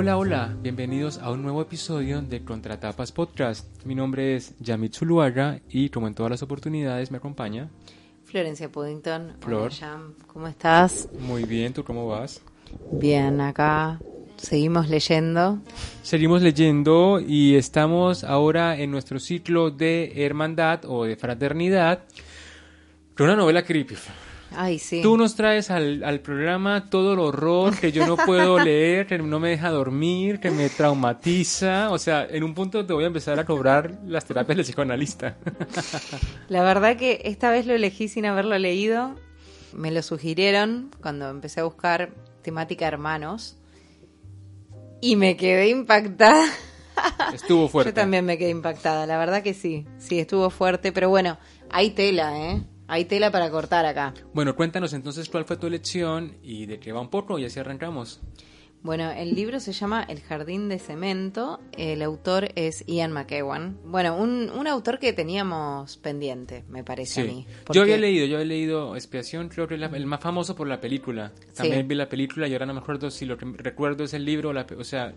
Hola, hola, bienvenidos a un nuevo episodio de Contratapas Podcast. Mi nombre es Yamit Zuluaga y como en todas las oportunidades me acompaña Florencia Puddington. Flor. Hola, Jam. ¿Cómo estás? Muy bien, ¿tú cómo vas? Bien, acá seguimos leyendo. Seguimos leyendo y estamos ahora en nuestro ciclo de hermandad o de fraternidad con una novela creepy. Ay, sí. Tú nos traes al, al programa todo el horror que yo no puedo leer, que no me deja dormir, que me traumatiza. O sea, en un punto te voy a empezar a cobrar las terapias del psicoanalista. La verdad que esta vez lo elegí sin haberlo leído. Me lo sugirieron cuando empecé a buscar temática hermanos. Y me quedé impactada. Estuvo fuerte. Yo también me quedé impactada, la verdad que sí. Sí, estuvo fuerte, pero bueno, hay tela, ¿eh? Hay tela para cortar acá. Bueno, cuéntanos entonces cuál fue tu elección y de qué va un poco y así arrancamos. Bueno, el libro se llama El jardín de cemento. El autor es Ian McEwan. Bueno, un, un autor que teníamos pendiente, me parece a mí. Yo porque- había leído, yo había leído Expiación, creo que es la- el más famoso por la película. También Sí. vi la película y ahora no me acuerdo si lo que recuerdo es el libro o la, o sea,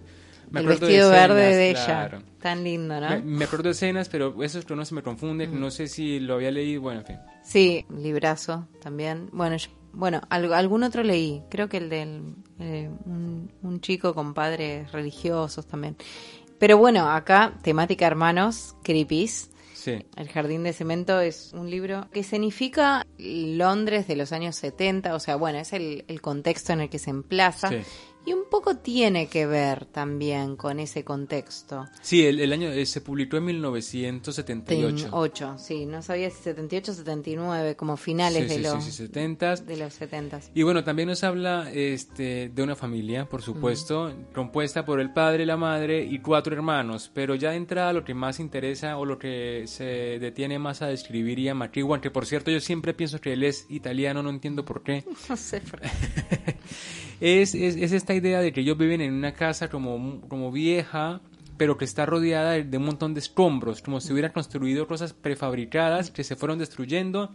me El acuerdo vestido de escenas, verde de claro. ella. Tan lindo, ¿no? Me, me acuerdo de escenas, pero eso es que no se me confunde, no sé si lo había leído, bueno, en fin. Sí, librazo también. Bueno, yo- bueno, al- algún otro leí. Creo que el del eh, un, un chico con padres religiosos también. Pero bueno, acá temática hermanos, creepies. Sí. El Jardín de Cemento es un libro que significa Londres de los años 70, o sea, bueno, es el, el contexto en el que se emplaza. Sí. Y un poco tiene que ver también con ese contexto. Sí, el, el año eh, se publicó en 1978. 8, sí, no sabía si 78 o 79, como finales Sí, de, sí, los, sí, sí, 70. de los 70. Y bueno, también nos habla este, de una familia, por supuesto, compuesta por el padre, la madre y cuatro hermanos. Pero ya de entrada lo que más interesa o lo que se detiene más a describir Ian McEwan, que por cierto yo siempre pienso que él es italiano, no entiendo por qué, No sé por qué. es, es, es esta idea de que ellos viven en una casa como, como vieja, pero que está rodeada de, de un montón de escombros, como si hubieran construido cosas prefabricadas que se fueron destruyendo.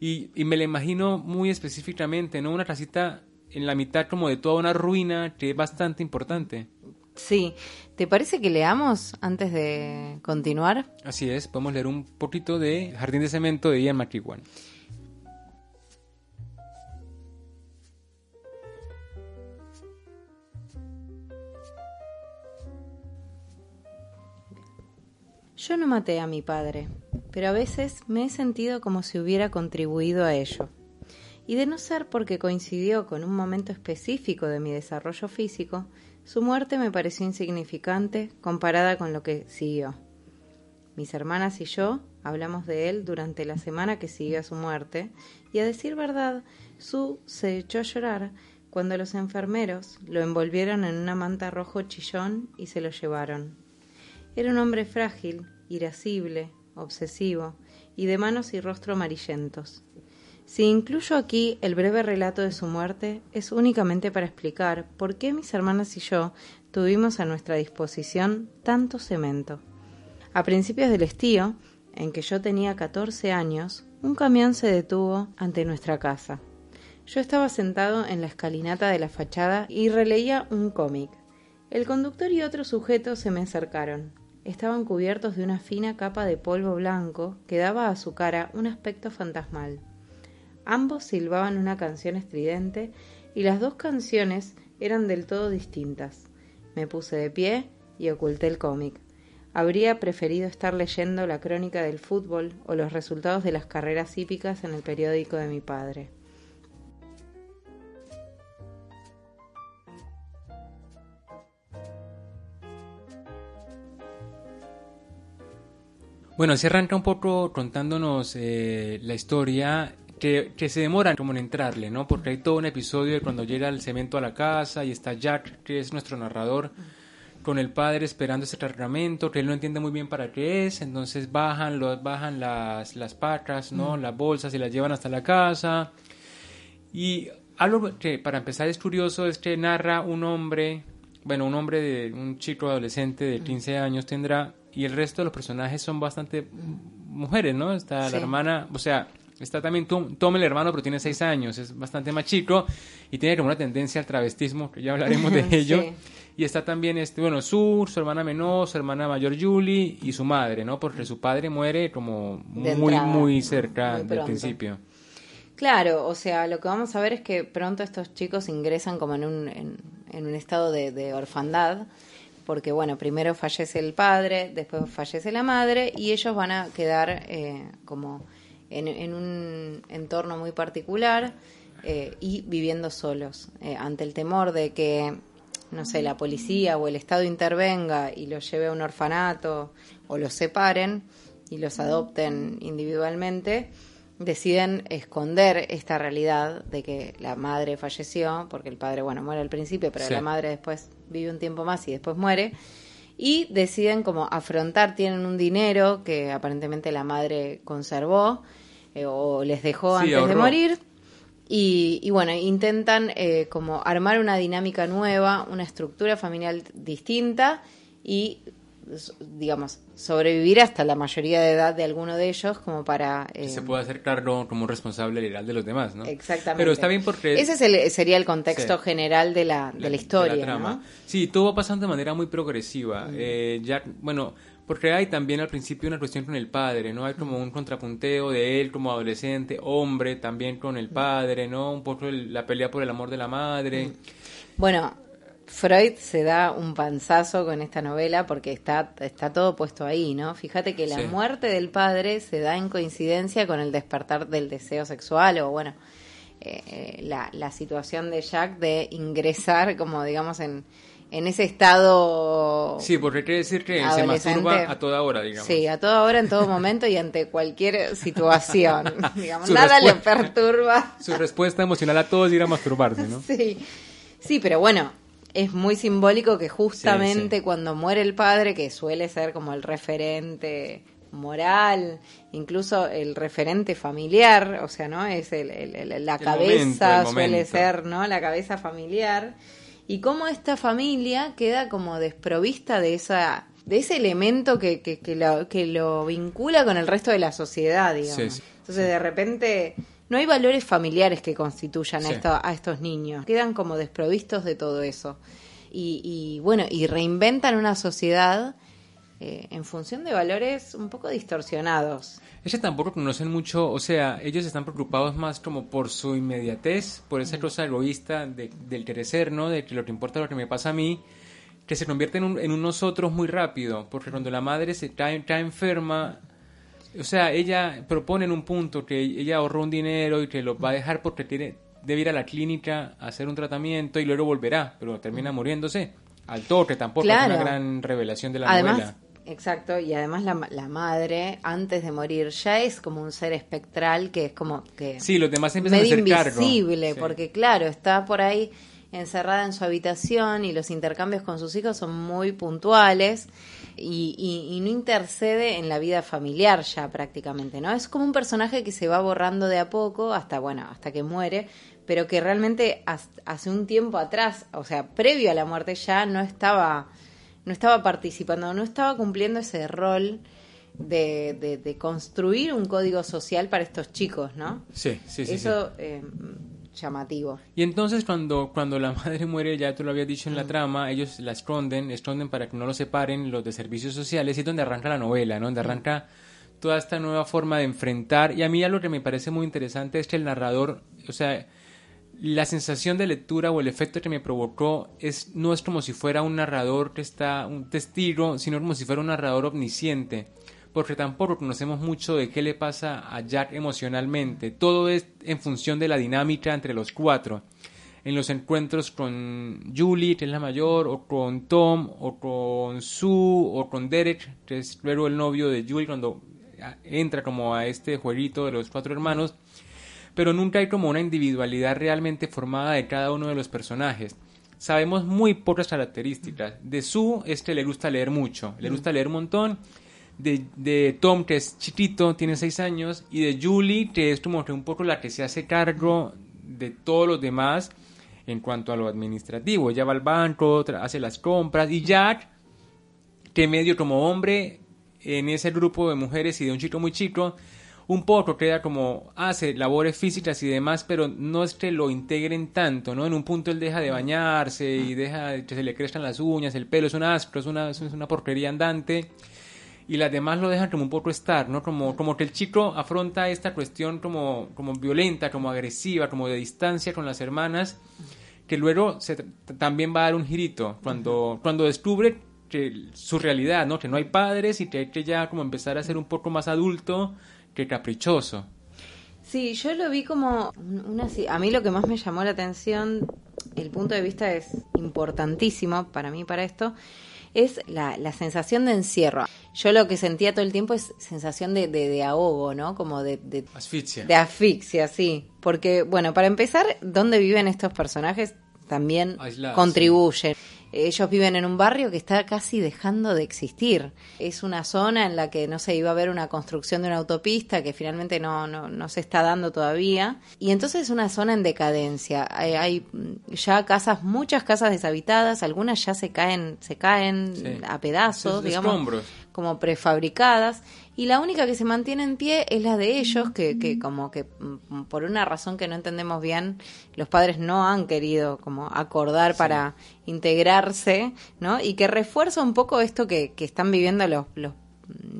Y, y me la imagino muy específicamente, ¿no? Una casita en la mitad como de toda una ruina que es bastante importante. Sí, ¿te parece que leamos antes de continuar? Así es, podemos leer un poquito de Jardín de Cemento de Ian McEwan. Yo no maté a mi padre, pero a veces me he sentido como si hubiera contribuido a ello. Y de no ser porque coincidió con un momento específico de mi desarrollo físico, su muerte me pareció insignificante comparada con lo que siguió. Mis hermanas y yo hablamos de él durante la semana que siguió a su muerte, y a decir verdad, Sue se echó a llorar cuando los enfermeros lo envolvieron en una manta rojo chillón y se lo llevaron. Era un hombre frágil, irascible, obsesivo y de manos y rostro amarillentos. Si incluyo aquí el breve relato de su muerte, es únicamente para explicar por qué mis hermanas y yo tuvimos a nuestra disposición tanto cemento. A principios del estío, en que yo tenía 14 años, un camión se detuvo ante nuestra casa. Yo estaba sentado en la escalinata de la fachada y releía un cómic. El conductor y otro sujeto se me acercaron. Estaban cubiertos de una fina capa de polvo blanco que daba a su cara un aspecto fantasmal. Ambos silbaban una canción estridente y las dos canciones eran del todo distintas. Me puse de pie y oculté el cómic. habría preferido estar leyendo la crónica del fútbol o los resultados de las carreras hípicas en el periódico de mi padre. Bueno, se arranca un poco contándonos eh, la historia que, que, se demora como en entrarle, ¿no? Porque hay todo un episodio de cuando llega el cemento a la casa y está Jack, que es nuestro narrador, con el padre esperando ese cargamento, que él no entiende muy bien para qué es, entonces bajan, los, bajan las, las pacas, ¿no? Las bolsas y las llevan hasta la casa. Y algo que para empezar es curioso es que narra un hombre, bueno, un hombre de un chico adolescente de 15 años tendrá, y el resto de los personajes son bastante mujeres, ¿no? Está Sí. la hermana, o sea, está también Tom, Tom el hermano, pero tiene 6 años, es bastante más chico y tiene como una tendencia al travestismo, que ya hablaremos de ello. Sí. Y está también, este, bueno, Sur, su hermana menor, su hermana mayor Julie y su madre, ¿no? Porque su padre muere como De muy, entrada, muy cerca muy del principio. Claro, o sea, lo que vamos a ver es que pronto estos chicos ingresan como en un, en, en un estado de, de orfandad, porque bueno, primero fallece el padre, después fallece la madre y ellos van a quedar eh, como en, en un entorno muy particular eh, y viviendo solos, eh, ante el temor de que, no sé, la policía o el Estado intervenga y los lleve a un orfanato o los separen y los adopten individualmente deciden esconder esta realidad de que la madre falleció, porque el padre, bueno, muere al principio, pero Sí. la madre después vive un tiempo más y después muere, y deciden como afrontar, tienen un dinero que aparentemente la madre conservó eh, o les dejó Sí, antes de morir. Y, y bueno, intentan eh, como armar una dinámica nueva, una estructura familiar distinta y, digamos, sobrevivir hasta la mayoría de edad de alguno de ellos como para... Que eh, se puede hacer como un responsable legal de los demás, ¿no? Exactamente. Pero está bien porque... Ese es el- sería el contexto Sí. general de la, de la historia, trama. ¿no? Sí, todo va pasando de manera muy progresiva. Eh, Jack, bueno, porque hay también al principio una cuestión con el padre, ¿no? Hay como un contrapunteo de él como adolescente, hombre, también con el padre, ¿no? Un poco el- la pelea por el amor de la madre. Bueno, Freud se da un panzazo con esta novela porque está, está todo puesto ahí, ¿no? Fíjate que la Sí. muerte del padre se da en coincidencia con el despertar del deseo sexual o, bueno, eh, la, la situación de Jack de ingresar como, digamos, en, en ese estado... Sí, porque quiere decir que se masturba a toda hora, digamos. Sí, a toda hora, en todo momento y ante cualquier situación. digamos, nada le perturba. Su respuesta emocional a todo es ir a masturbarse, ¿no? Sí, sí, pero bueno, es muy simbólico que justamente Sí, sí. cuando muere el padre, que suele ser como el referente moral, incluso el referente familiar, o sea, ¿no? Es el, el- el- la cabeza, momento, suele ser, ¿no? La cabeza familiar. Y cómo esta familia queda como desprovista de esa de ese elemento que, que, que lo, que lo vincula con el resto de la sociedad, digamos. Sí, Entonces, de repente, no hay valores familiares que constituyan a, esto- a estos niños. Quedan como desprovistos de todo eso. Y, y, bueno, y reinventan una sociedad eh, en función de valores un poco distorsionados. Ellos tampoco conocen mucho, o sea, ellos están preocupados más como por su inmediatez, por esa cosa egoísta de, del crecer, ¿no? De que lo que importa es lo que me pasa a mí, que se convierte en un, en un nosotros muy rápido, porque cuando la madre se cae, cae enferma, o sea, ella propone en un punto que ella ahorró un dinero y que lo va a dejar porque tiene, debe ir a la clínica a hacer un tratamiento y luego volverá, pero termina muriéndose. Al toque tampoco Claro. es una gran revelación de la además, novela. exacto, y además la, la madre, antes de morir, ya es como un ser espectral que es como que... Sí, los demás empiezan a medio cargo. invisible, Sí. porque claro, está por ahí encerrada en su habitación y los intercambios con sus hijos son muy puntuales y, y- y no intercede en la vida familiar ya prácticamente, ¿no? Es como un personaje que se va borrando de a poco hasta, bueno, hasta que muere, pero que realmente hace un tiempo atrás, o sea, previo a la muerte ya no estaba, no estaba participando, no estaba cumpliendo ese rol de, de- de construir un código social para estos chicos, ¿no? Sí, sí, sí. sí. Eso eh, llamativo. Y entonces cuando, cuando la madre muere, ya tú lo habías dicho en Mm. la trama, ellos la esconden, esconden para que no lo separen los de servicios sociales, y es donde arranca la novela, ¿no? Mm. Donde arranca toda esta nueva forma de enfrentar. Y a mí algo que me parece muy interesante es que el narrador, o sea, la sensación de lectura o el efecto que me provocó es no es como si fuera un narrador que está un testigo, sino como si fuera un narrador omnisciente, porque tampoco conocemos mucho de qué le pasa a Jack emocionalmente. Todo es en función de la dinámica entre los cuatro. En los encuentros con Julie, que es la mayor, o con Tom, o con Sue, o con Derek, que es luego el novio de Julie cuando entra como a este jueguito de los cuatro hermanos pero nunca hay como una individualidad realmente formada de cada uno de los personajes. Sabemos muy pocas características. De Sue, este le gusta leer mucho, le gusta leer un montón. De, Tom, que es chiquito, tiene seis años, y de Julie, que es como que un poco la que se hace cargo de todos los demás en cuanto a lo administrativo. Ella va al banco, hace las compras, y Jack, que medio como hombre en ese grupo de mujeres y de un chico muy chico, un poco queda como hace labores físicas y demás, pero no es que lo integren tanto, ¿no? En un punto él deja de bañarse y deja que se le crezcan las uñas, el pelo es un asco, es una, es una porquería andante y las demás lo dejan como un poco estar, ¿no? Como, como que el chico afronta esta cuestión como, como violenta, como agresiva, como de distancia con las hermanas, que luego se, también va a dar un girito cuando, cuando descubre que su realidad, ¿no? Que no hay padres y que hay que ya como empezar a ser un poco más adulto, qué caprichoso. Sí, yo lo vi como una... A mí lo que más me llamó la atención, el punto de vista es importantísimo para mí, para esto, es la, la sensación de encierro. Yo lo que sentía todo el tiempo es sensación de, de, ahogo, ¿no? Como de, de... Asfixia. De asfixia, sí. Porque, bueno, para empezar, ¿dónde viven estos personajes? También contribuyen. Ellos viven en un barrio que está casi dejando de existir. Es una zona en la que, no sé, iba a haber una construcción de una autopista que finalmente no, no, no se está dando todavía. Y entonces es una zona en decadencia. Hay, ya casas, muchas casas deshabitadas, algunas ya se caen, se caen a pedazos, digamos, como prefabricadas y la única que se mantiene en pie es la de ellos, que, que como que mm, por una razón que no entendemos bien, los padres no han querido como acordar para integrarse, ¿no? Y que refuerza un poco esto que, que están viviendo los, los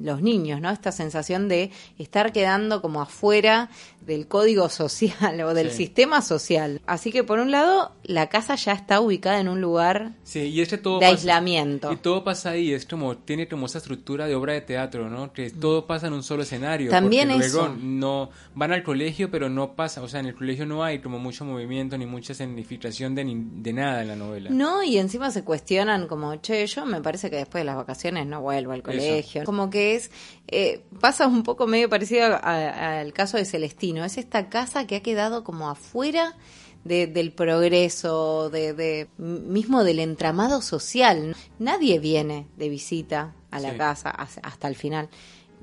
los niños, ¿no? Esta sensación de estar quedando como afuera del código social o del sistema social. Así que por un lado, la casa ya está ubicada en un lugar y este todo de aislamiento. Y todo pasa ahí, es como, tiene como esa estructura de obra de teatro, ¿no? Que todo pasa en un solo escenario. También eso. Luego no, van al colegio, pero no pasa, o sea, en el colegio no hay como mucho movimiento ni mucha significación de, de nada en la novela. No, y encima se cuestionan como, che, yo me parece que después de las vacaciones no vuelvo al colegio. Como que es, eh, pasa un poco medio parecido al caso de Celestino, es esta casa que ha quedado como afuera del progreso, de, mismo del entramado social. Nadie viene de visita a la casa hasta el final.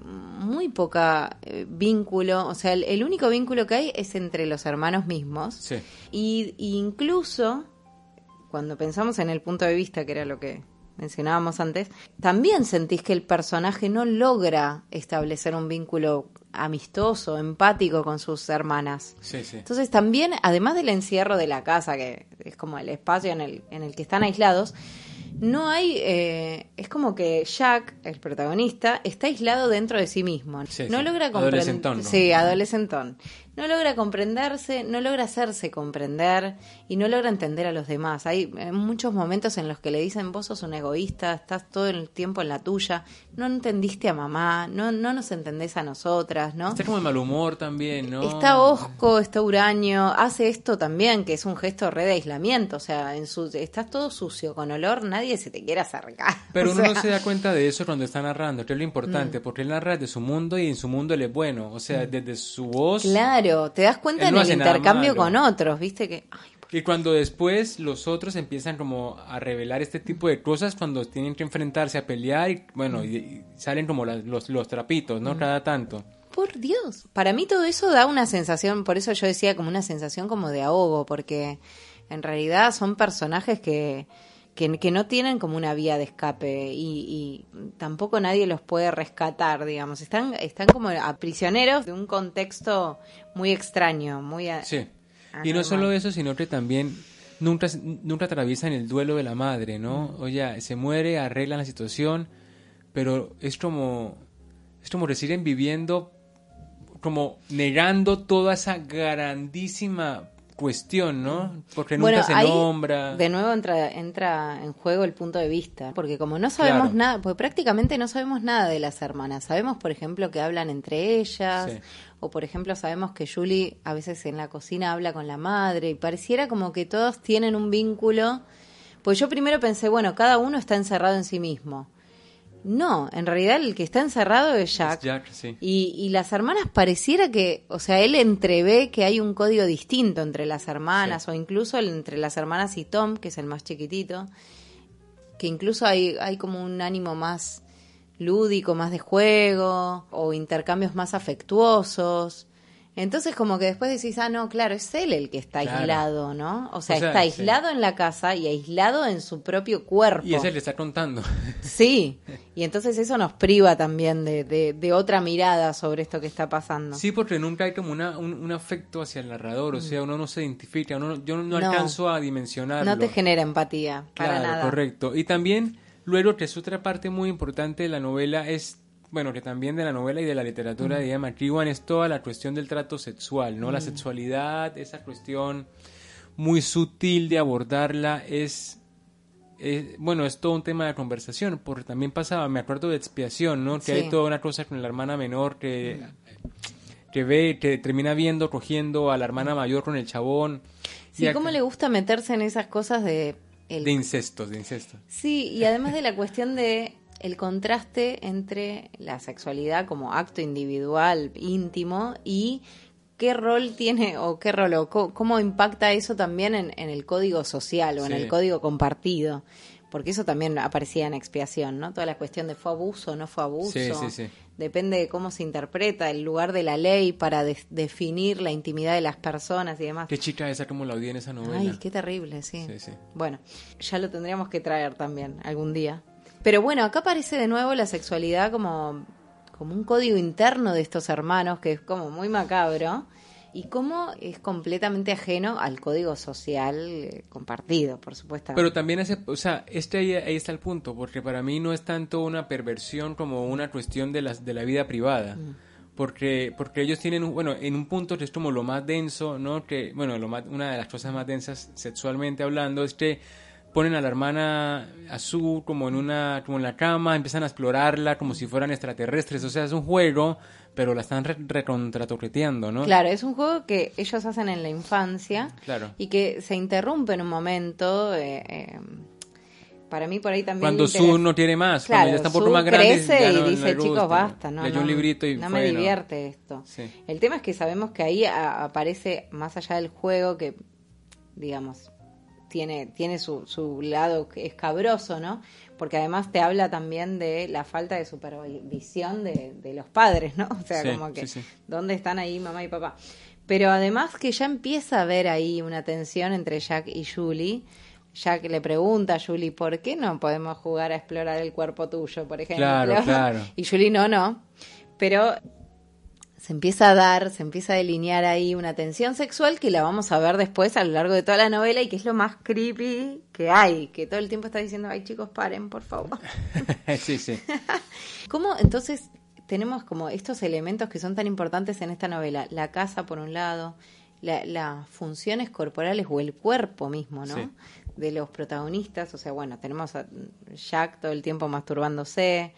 Muy poca eh, vínculo, o sea, el, único vínculo que hay es entre los hermanos mismos. Y, incluso cuando pensamos en el punto de vista, que era lo que mencionábamos antes, también sentís que el personaje no logra establecer un vínculo amistoso, empático con sus hermanas. Entonces también, además del encierro de la casa, que es como el espacio en el, en el que están aislados, no hay, eh, es como que Jack, el protagonista, está aislado dentro de sí mismo. no logra comprender. Sí, adolescentón no logra comprenderse, no logra hacerse comprender y no logra entender a los demás. Hay muchos momentos en los que le dicen, vos sos un egoísta, estás todo el tiempo en la tuya, no entendiste a mamá, no, no nos entendés a nosotras, ¿no? Está como de mal humor también, ¿no? Está osco, está huraño, hace esto también, que es un gesto re de aislamiento, o sea, en su, estás todo sucio, con olor, nadie se te quiere acercar. Pero uno no se da cuenta de eso cuando está narrando, que es lo importante, mm. porque él narra de su mundo y en su mundo él es bueno, o sea, mm. desde su voz... Claro te das cuenta en el intercambio con otros, ¿viste? que Y cuando después los otros empiezan como a revelar este tipo de cosas cuando tienen que enfrentarse a pelear y bueno, y, salen como los, los trapitos, ¿no? Cada tanto. Por Dios. Para mí todo eso da una sensación, por eso yo decía como una sensación como de ahogo, porque en realidad son personajes que que, no tienen como una vía de escape y, tampoco nadie los puede rescatar, digamos. Están, están como a prisioneros de un contexto muy extraño, muy... sí. Y no solo eso, sino que también nunca, nunca atraviesan el duelo de la madre, ¿no? Oye, se muere, arreglan la situación, pero es como, es como que siguen viviendo, como negando toda esa grandísima cuestión, ¿no? Porque Bueno, nunca se ahí, nombra. De nuevo entra, entra en juego el punto de vista, porque como no sabemos Claro. nada, pues prácticamente no sabemos nada de las hermanas. Sabemos, por ejemplo, que hablan entre ellas, Sí. o por ejemplo sabemos que Julie a veces en la cocina habla con la madre, y pareciera como que todos tienen un vínculo. Pues yo primero pensé, bueno, cada uno está encerrado en sí mismo. No, en realidad el que está encerrado es Jack. Es Jack, sí. Y, y las hermanas pareciera que, o sea, él entrevé que hay un código distinto entre las hermanas, Sí. o incluso entre las hermanas y Tom, que es el más chiquitito, que incluso hay, hay como un ánimo más lúdico, más de juego, o intercambios más afectuosos. Entonces como que después decís, ah, no, claro, es él el que está Claro. aislado, ¿no? O sea, O sea, está sí. aislado en la casa y aislado en su propio cuerpo. Y ese le está contando. Sí, y entonces eso nos priva también de, de, de otra mirada sobre esto que está pasando. Sí, porque nunca hay como una, un, un afecto hacia el narrador, o sea, uno no se identifica, uno, yo no, No. alcanzo a dimensionarlo. no te genera empatía, para Claro, nada. correcto. Y también, luego, que es otra parte muy importante de la novela, es, bueno, que también de la novela y de la literatura de Ian McEwan es toda la cuestión del trato sexual, ¿no? La sexualidad, esa cuestión muy sutil de abordarla, es, es- bueno, es todo un tema de conversación, porque también pasaba, me acuerdo de expiación, ¿no? Que Sí. hay toda una cosa con la hermana menor que... que ve, que termina viendo, cogiendo a la hermana mayor con el chabón. Sí, Y ¿cómo le gusta meterse en esas cosas de... el- De incestos, de incestos. Sí, y además de la cuestión de el contraste entre la sexualidad como acto individual, íntimo, y qué rol tiene o qué rol o cómo impacta eso también en, en el código social o en el código compartido. Porque eso también aparecía en expiación, ¿no? Toda la cuestión de fue abuso o no fue abuso. Sí, sí, sí. Depende de cómo se interpreta el lugar de la ley para de- definir la intimidad de las personas y demás. Qué chica esa como la odié en esa novela. Ay, qué terrible, sí. Bueno, ya lo tendríamos que traer también algún día. Pero bueno, acá aparece de nuevo la sexualidad como, como un código interno de estos hermanos, que es como muy macabro, y cómo es completamente ajeno al código social eh, compartido, por supuesto. Pero también hace, o sea, este ahí, ahí está el punto, porque para mí no es tanto una perversión como una cuestión de las de la vida privada. Mm. Porque, porque ellos tienen, un- bueno, en un punto que es como lo más denso, ¿no? Que, bueno, lo más, una de las cosas más densas sexualmente hablando es que ponen a la hermana azul como en una, como en la cama, empiezan a explorarla como si fueran extraterrestres, o sea, es un juego, pero la están re recontratoqueteando, ¿no? Claro, es un juego que ellos hacen en la infancia Claro. y que se interrumpe en un momento. eh, eh, para mí por ahí también... Cuando Su no tiene más, Claro, cuando ya está un poco más grande, crece ya y no- no dice, gusta, chicos, basta, no, no, un librito y no fue, me divierte esto. Sí. El tema es que sabemos que ahí a- aparece, más allá del juego, que, digamos, tiene, tiene su, su lado escabroso, ¿no? Porque además te habla también de la falta de supervisión de, de los padres, ¿no? O sea, Sí, como que, sí, sí. ¿dónde están ahí mamá y papá? Pero además que ya empieza a haber ahí una tensión entre Jack y Julie. Jack le pregunta a Julie, ¿por qué no podemos jugar a explorar el cuerpo tuyo, por ejemplo? Claro, claro. Y Julie, no, no. Pero se empieza a dar, se empieza a delinear ahí una tensión sexual que la vamos a ver después a lo largo de toda la novela y que es lo más creepy que hay, que todo el tiempo está diciendo, ay chicos, paren, por favor. sí, sí. ¿Cómo entonces tenemos como estos elementos que son tan importantes en esta novela? La casa, por un lado, la- las funciones corporales o el cuerpo mismo, ¿no? Sí. De los protagonistas, o sea, bueno, tenemos a Jack todo el tiempo masturbándose,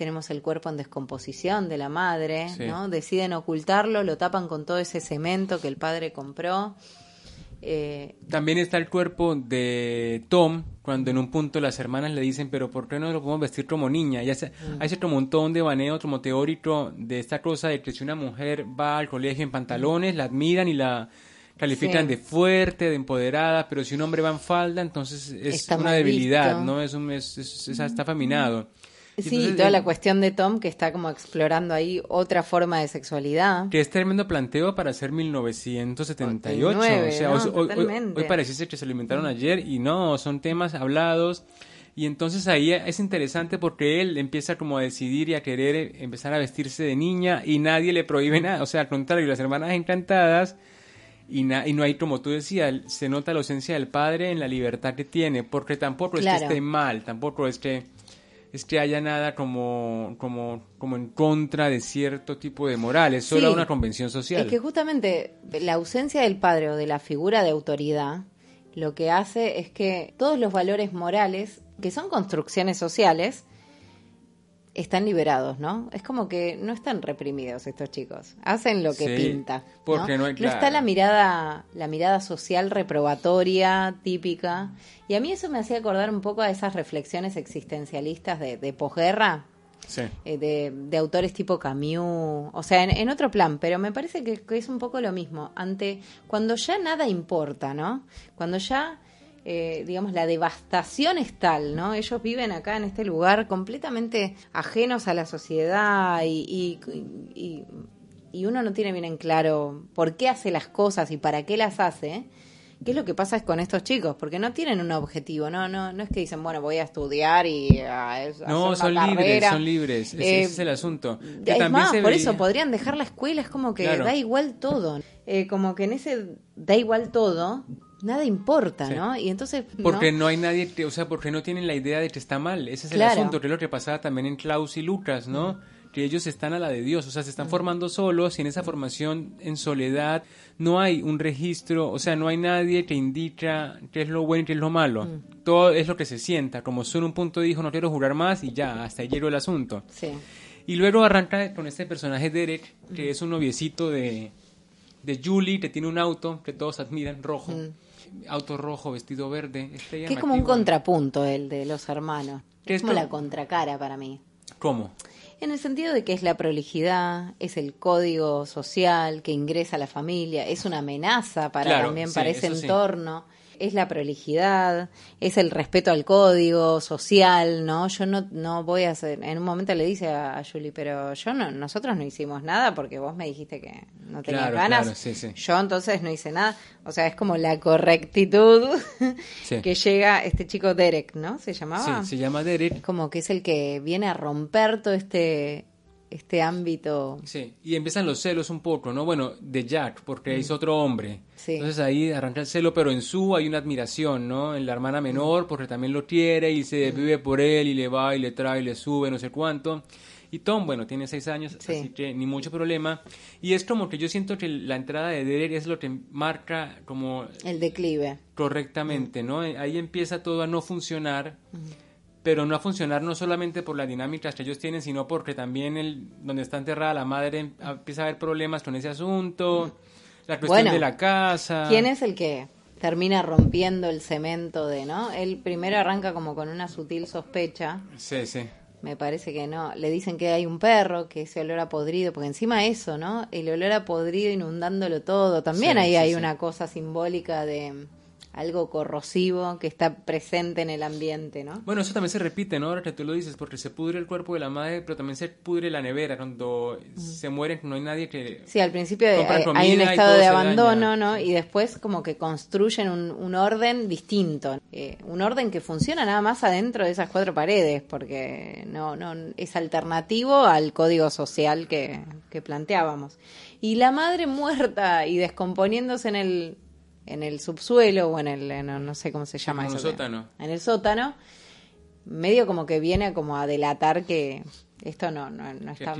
tenemos el cuerpo en descomposición de la madre, Sí. ¿no? Deciden ocultarlo, lo tapan con todo ese cemento que el padre compró. Eh, También está el cuerpo de Tom, cuando en un punto las hermanas le dicen, pero ¿por qué no lo podemos vestir como niña? Ya se, Mm. Hay cierto montón de baneo como teórico de esta cosa de que si una mujer va al colegio en pantalones, la admiran y la califican Sí. de fuerte, de empoderada, pero si un hombre va en falda, entonces es Está una debilidad, visto. ¿no? Es un, es, es- es- está afeminado. Y sí, entonces, toda eh, la cuestión de Tom que está como explorando ahí otra forma de sexualidad. Que es tremendo planteo para hacer 1978. 89, o sea, ¿no? hoy, pareciese que se lo inventaron ayer y no, son temas hablados. Y entonces ahí es interesante porque él empieza como a decidir y a querer eh, empezar a vestirse de niña y nadie le prohíbe nada. O sea, al contrario, las hermanas encantadas y, na- y no hay, como tú decías, se nota la ausencia del padre en la libertad que tiene, porque tampoco es que esté mal, tampoco es que es que haya nada como, como, como en contra de cierto tipo de moral, es solo Sí. una convención social. Es que justamente la ausencia del padre o de la figura de autoridad lo que hace es que todos los valores morales, que son construcciones sociales, están liberados, ¿no? Es como que no están reprimidos estos chicos, hacen lo que Sí, pinta. porque no hay- está claro. la mirada, la mirada social reprobatoria, típica, y a mí eso me hacía acordar un poco a esas reflexiones existencialistas de, de posguerra, Sí. eh, de, de autores tipo Camus, o sea, en, en otro plan, pero me parece que, que es un poco lo mismo, ante cuando ya nada importa, ¿no? Cuando ya, eh, digamos, la devastación es tal, ¿no? Ellos viven acá en este lugar completamente ajenos a la sociedad y, y, y- y uno no tiene bien en claro por qué hace las cosas y para qué las hace. ¿Qué es lo que pasa es con estos chicos? Porque no tienen un objetivo, no, no, no es que dicen, bueno, voy a estudiar y a, es- No, hacer son una libres, carrera. son libres. Ese, Eh, ese es el asunto. Que es más, por veía- eso podrían dejar la escuela, es como que Claro. da igual todo. Eh, como que en ese da igual todo, nada importa, Sí. ¿no? Y entonces. Porque no hay nadie, que- o sea, porque no tienen la idea de que está mal. Ese es Claro. el asunto, que es lo que pasaba también en Klaus y Lucas, ¿no? Que ellos están a la de Dios, o sea, se están formando solos y en esa formación en soledad no hay un registro, o sea, no hay nadie que indica qué es lo bueno y qué es lo malo. Todo es lo que se sienta, como solo un punto dijo, no quiero jugar más y ya, hasta ahí llegó el asunto. Sí. Y luego arranca con este personaje Derek, que es un noviecito de, de Julie, que tiene un auto que todos admiran, rojo. Auto rojo, vestido verde. está Que es como un contrapunto el de los hermanos. Es como la contracara para mí. ¿Cómo? En el sentido de que es la prolijidad, es el código social que ingresa a la familia, es una amenaza para Claro, también sí, para ese sí. Es la prolijidad, es el respeto al código social, ¿no? Yo no, no voy a hacer, en un momento le dice a, a Julie, pero yo no, nosotros no hicimos nada porque vos me dijiste que no tenías Claro, ganas, claro, sí, sí. yo entonces no hice nada, o sea, es como la correctitud Sí. que llega este chico Derek, ¿no? Se llamaba. Sí, se llama Derek. Como que es el que viene a romper todo este, este ámbito. Sí, y empiezan los celos un poco, ¿no? Bueno, de Jack, porque es otro hombre. Mm. Sí. Entonces ahí arranca el celo, pero en su hay una admiración, ¿no? En la hermana menor, porque también lo quiere y Mm. se vive por él y le va y le trae y le sube, no sé cuánto. Y Tom, bueno, tiene seis años, Sí. así que ni mucho problema. Y es como que yo siento que la entrada de Derek es lo que marca como El declive. correctamente, ¿no? Ahí empieza todo a no funcionar, pero no a funcionar no solamente por las dinámicas que ellos tienen, sino porque también el, donde está enterrada la madre em- empieza a haber problemas con ese asunto, la cuestión Bueno, de la casa. ¿Quién es el que termina rompiendo el cemento de, no? Él primero arranca como con una sutil sospecha. Sí, sí. Me parece que no. Le dicen que hay un perro, que ese olor a podrido, porque encima eso, ¿no? El olor a podrido inundándolo todo. También Sí, ahí sí, hay sí. una cosa simbólica de algo corrosivo que está presente en el ambiente, ¿no? Bueno, eso también se repite, ¿no? Ahora que tú lo dices, porque se pudre el cuerpo de la madre, pero también se pudre la nevera. Cuando se mueren, no hay nadie que... Sí, al principio hay, un estado de abandono. ¿no? Y después como que construyen un, un orden distinto, Eh, un orden que funciona nada más adentro de esas cuatro paredes, porque no, no es alternativo al código social que, que planteábamos. Y la madre muerta y descomponiéndose en el en el subsuelo o en el en- no sé cómo se llama un eso que- sótano. en el sótano medio como que viene como a delatar que esto no no, no está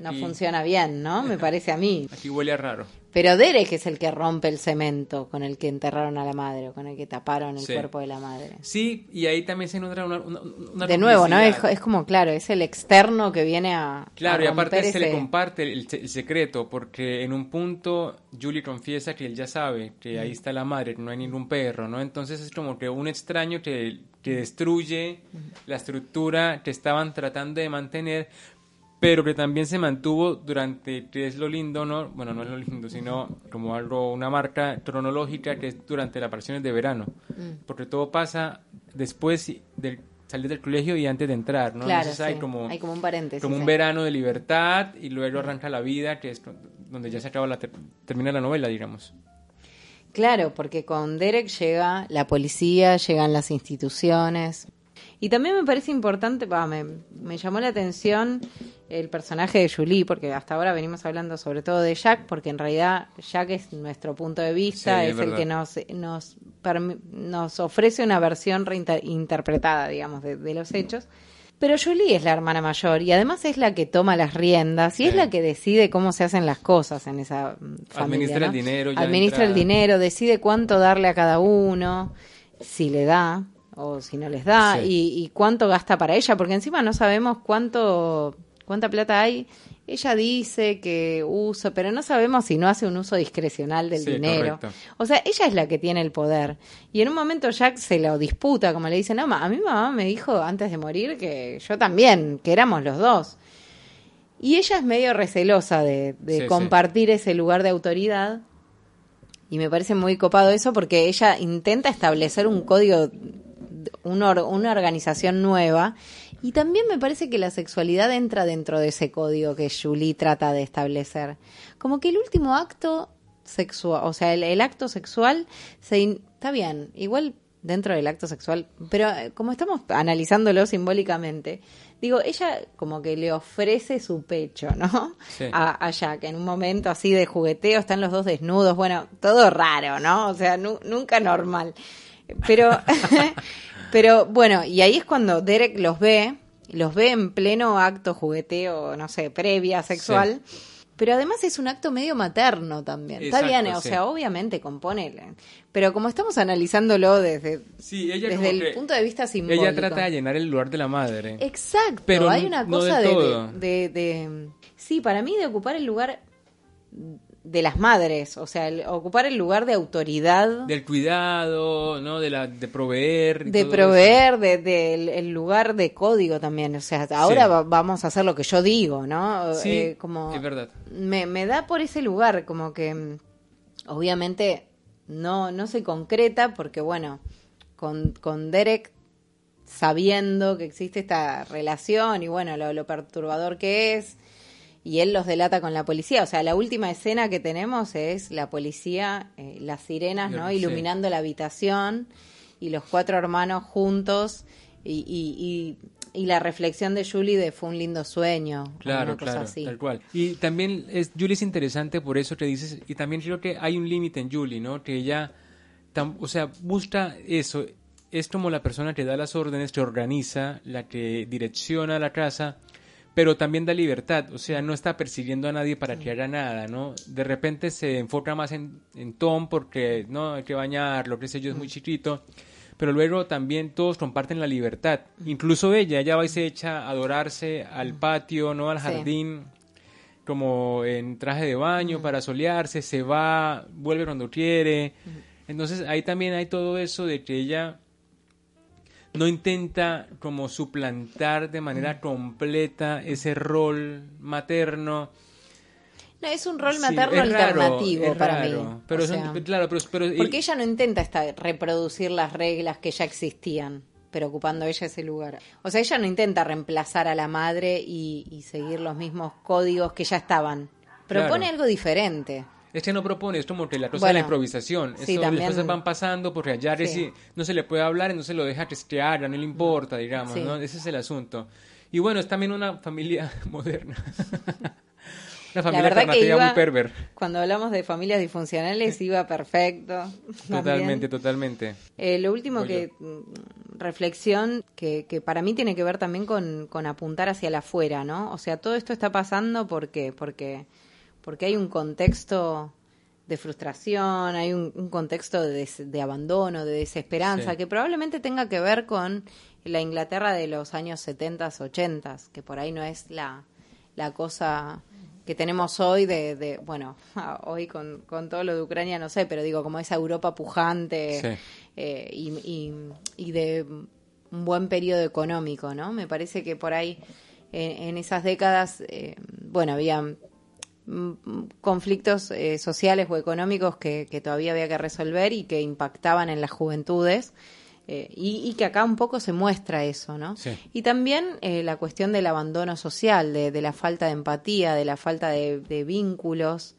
no funciona bien no me parece a mí Aquí huele a raro. Pero Derek es el que rompe el cemento con el que enterraron a la madre o con el que taparon el Sí. cuerpo de la madre. Sí, y ahí también se encuentra una, una, una de nuevo, ¿no? Es, como, claro, es el externo que viene a. Claro, a y aparte se le comparte el, el secreto, porque en un punto Julie confiesa que él ya sabe que ahí está la madre, que no hay ningún perro, ¿no? Entonces es como que un extraño que, que destruye la estructura que estaban tratando de mantener, pero que también se mantuvo durante, que es lo lindo, ¿no? Bueno, no es lo lindo, sino como algo, una marca cronológica que es durante las vacaciones de verano, Mm. porque todo pasa después de salir del colegio y antes de entrar, ¿no? Claro, Entonces hay sí. como hay como un paréntesis. como un sí. verano de libertad y luego arranca la vida, que es donde ya se acaba la ter- termina la novela, digamos. Claro, porque con Derek llega la policía, llegan las instituciones. Y también me parece importante, me, me llamó la atención el personaje de Julie, porque hasta ahora venimos hablando sobre todo de Jack, porque en realidad Jack es nuestro punto de vista, Sí, es es el que nos, nos, nos ofrece una versión reinterpretada, digamos, de, de los hechos. Pero Julie es la hermana mayor y además es la que toma las riendas y es la que decide cómo se hacen las cosas en esa mm, familia. Administra ¿no? el dinero ya Administra el dinero, decide cuánto darle a cada uno, si le da o si no les da Sí. y, y cuánto gasta para ella, porque encima no sabemos cuánto cuánta plata hay. Ella dice que usa, pero no sabemos si no hace un uso discrecional del Sí, dinero. correcto. O sea, ella es la que tiene el poder. Y en un momento Jack se lo disputa, como le dice, no, a mi mamá me dijo antes de morir que yo también, que éramos los dos. Y ella es medio recelosa de, de Sí, sí. compartir ese lugar de autoridad. Y me parece muy copado eso porque ella intenta establecer un código, un or- una organización nueva. Y también me parece que la sexualidad entra dentro de ese código que Julie trata de establecer. Como que el último acto sexual, o sea, el, el acto sexual se in- está bien, igual dentro del acto sexual, pero eh, como estamos analizándolo simbólicamente, digo, ella como que le ofrece su pecho, ¿no? Sí. A, a Jack en un momento así de jugueteo, están los dos desnudos, bueno, todo raro, ¿no? O sea, nu- nunca normal. Pero, pero bueno, y ahí es cuando Derek los ve, los ve en pleno acto jugueteo, no sé, previa sexual. Pero además es un acto medio materno también. Está bien, o sí. sea, obviamente compone. Pero como estamos analizándolo desde, Sí, ella desde el punto de vista simbólico. Ella trata de llenar el lugar de la madre. Exacto, Pero hay una no cosa de, todo. de, de- Sí, para mí de ocupar el lugar de las madres, o sea, el- ocupar el lugar de autoridad, Del cuidado, ¿no? De la de proveer. de proveer, de, del- el lugar de código también. O sea, ahora Sí. va- vamos a hacer lo que yo digo, ¿no? Sí, Eh, como es verdad. me, me da por ese lugar, como que mm, obviamente no, no se concreta porque, bueno, con, con Derek sabiendo que existe esta relación y, bueno, lo, lo perturbador que es, y él los delata con la policía. O sea, la última escena que tenemos es la policía, eh, las sirenas, ¿no? Sí. Iluminando la habitación y los cuatro hermanos juntos y, y, y, y la reflexión de Julie de fue un lindo sueño. Claro, cosa claro, así. tal cual. Y también es, Julie es interesante por eso que dices, y también creo que hay un límite en Julie, ¿no? Que ella, tam- o sea, busca eso, es como la persona que da las órdenes, que organiza, la que direcciona la casa, pero también da libertad, o sea, no está persiguiendo a nadie para que haga nada, ¿no? De repente se enfoca más en, en Tom porque, no, hay que bañarlo, qué sé yo, es muy chiquito, pero luego también todos comparten la libertad, incluso ella, ella va y se echa a adorarse al patio, ¿no? Al Sí. jardín, como en traje de baño para solearse, se va, vuelve cuando quiere. Entonces ahí también hay todo eso de que ella no intenta como suplantar de manera completa ese rol materno. No, es un rol materno raro, alternativo para raro, mí. Pero O son- sea, claro, pero, pero- porque ella no intenta esta- reproducir las reglas que ya existían, pero ocupando ella ese lugar. O sea, ella no intenta reemplazar a la madre y, y seguir los mismos códigos que ya estaban. Propone Claro. algo diferente. Es que no propone, es como que la cosa de la Bueno, improvisación. sí, Eso, Las cosas van pasando porque allá Sí. sí, no se le puede hablar, entonces lo deja se haga, no le importa, digamos, Sí. ¿no? Ese es el asunto. Y bueno, es también una familia moderna. una familia verdad que iba- muy perver. Cuando hablamos de familias disfuncionales iba perfecto. Totalmente, totalmente. Eh, lo último que mm, reflexión que, que para mí tiene que ver también con, con apuntar hacia la afuera, ¿no? O sea, todo esto está pasando ¿por qué? porque porque hay un contexto de frustración, hay un, un contexto de, des- de abandono, de desesperanza, Sí. que probablemente tenga que ver con la Inglaterra de los años 70, 80, que por ahí no es la, la cosa que tenemos hoy de, de bueno, hoy con, con todo lo de Ucrania no sé, pero digo, como esa Europa pujante Sí. eh, y, y, y de un buen periodo económico, ¿no? Me parece que por ahí en, en esas décadas, eh, bueno, había conflictos eh, sociales o económicos que, que todavía había que resolver y que impactaban en las juventudes. eh, y, y que acá un poco se muestra eso, ¿no? Sí. Y también eh, la cuestión del abandono social, de, de la falta de empatía, de la falta de, de vínculos,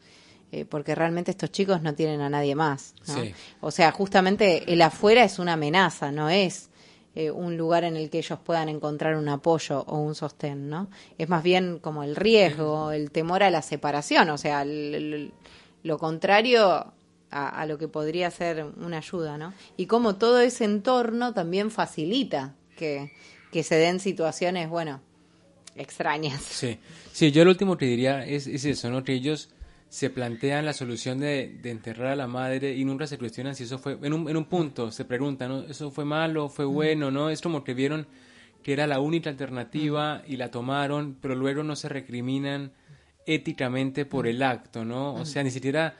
eh, porque realmente estos chicos no tienen a nadie más. ¿no? Sí. O sea, justamente el afuera es una amenaza, no es eh, un lugar en el que ellos puedan encontrar un apoyo o un sostén, ¿no? Es más bien como el riesgo, el temor a la separación, o sea, lo contrario a, lo que podría ser una ayuda, ¿no? Y como todo ese entorno también facilita que, que se den situaciones, bueno, extrañas. Sí, sí yo lo último que diría es, es eso, ¿no? Que ellos se plantean la solución de, de, enterrar a la madre y nunca se cuestionan si eso fue, en un, en un punto se preguntan, ¿no? ¿Eso fue malo, fue bueno, no? Es como que vieron que era la única alternativa y la tomaron, pero luego no se recriminan éticamente por el acto, ¿no? O sea, ni siquiera,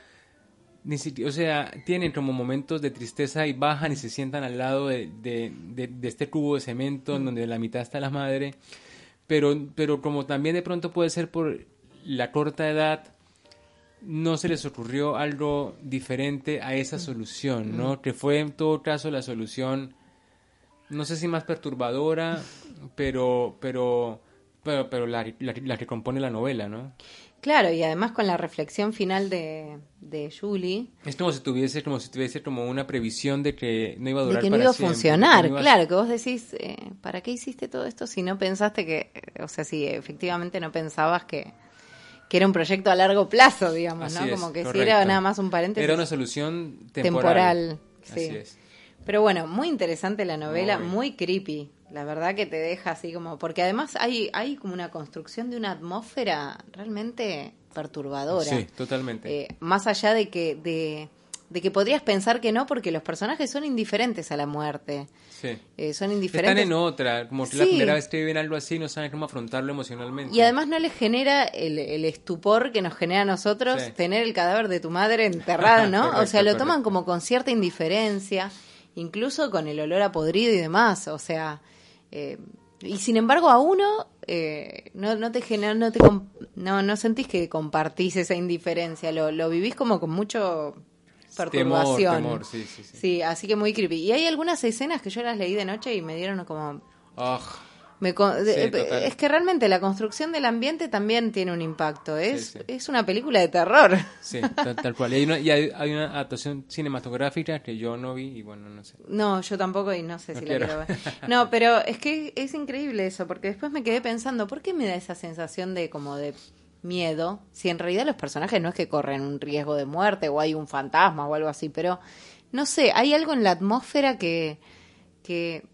ni o sea, tienen como momentos de tristeza y bajan y se sientan al lado de, de, este cubo de cemento en donde la mitad está la madre, pero, pero como también de pronto puede ser por la corta edad, no se les ocurrió algo diferente a esa solución, ¿no? Que fue en todo caso la solución, no sé si más perturbadora, pero, pero pero, pero la, la, que compone la novela, ¿no? Claro, y además con la reflexión final de, de Julie. Es como si tuviese, como si tuviese como una previsión de que no iba a durar de que no iba a funcionar, claro, que vos decís, eh, ¿para qué hiciste todo esto si no pensaste que, o sea, si efectivamente no pensabas que, que era un proyecto a largo plazo, digamos, ¿no? como que si era nada más un paréntesis. Era una solución temporal. sí. Así es. Pero bueno, muy interesante la novela, muy creepy. La verdad que te deja así como, porque además hay, hay como una construcción de una atmósfera realmente perturbadora. Sí, totalmente. Eh, más allá de que, de, que podrías pensar que no, porque los personajes son indiferentes a la muerte. Sí. Eh, son indiferentes. Están en otra, como que la primera vez que ven algo así no saben cómo afrontarlo emocionalmente. Y además no les genera el, estupor que nos genera a nosotros tener el cadáver de tu madre enterrado, ¿no? o sea, lo toman como con cierta indiferencia, incluso con el olor a podrido y demás. O sea, eh, y sin embargo a uno eh, no, no te genera, no te no, no sentís que compartís esa indiferencia, lo, lo vivís como con mucho perturbación. Temor, sí, sí, sí. así que muy creepy. Y hay algunas escenas que yo las leí de noche y me dieron como... es que realmente la construcción del ambiente también tiene un impacto. Es, es una película de terror. Sí, tal, cual. Y hay una, adaptación cinematográfica que yo no vi y bueno, no sé. No, yo tampoco y no sé si la quiero ver. No, pero es que es increíble eso, porque después me quedé pensando, ¿por qué me da esa sensación de como de miedo? Si en realidad los personajes no es que corren un riesgo de muerte o hay un fantasma o algo así, pero no sé, hay algo en la atmósfera que, que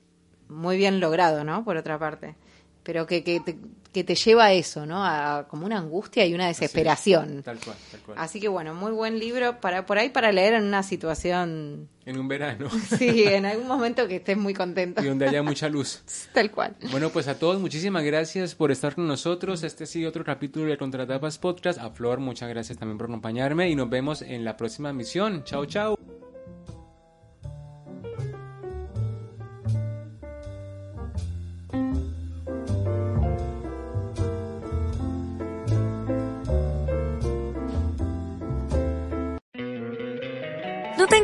muy bien logrado, ¿no? Por otra parte. Pero que, que, te, que te lleva a eso, ¿no? A como una angustia y una desesperación. tal cual, tal cual. Así que bueno, muy buen libro para por ahí para leer en una situación... En un verano. Sí, en algún momento que estés muy contento. Y donde haya mucha luz. tal cual. Bueno, pues a todos muchísimas gracias por estar con nosotros. Este sí otro capítulo de Contratapas Podcast. A Flor, muchas gracias también por acompañarme y nos vemos en la próxima misión. Chao, chao.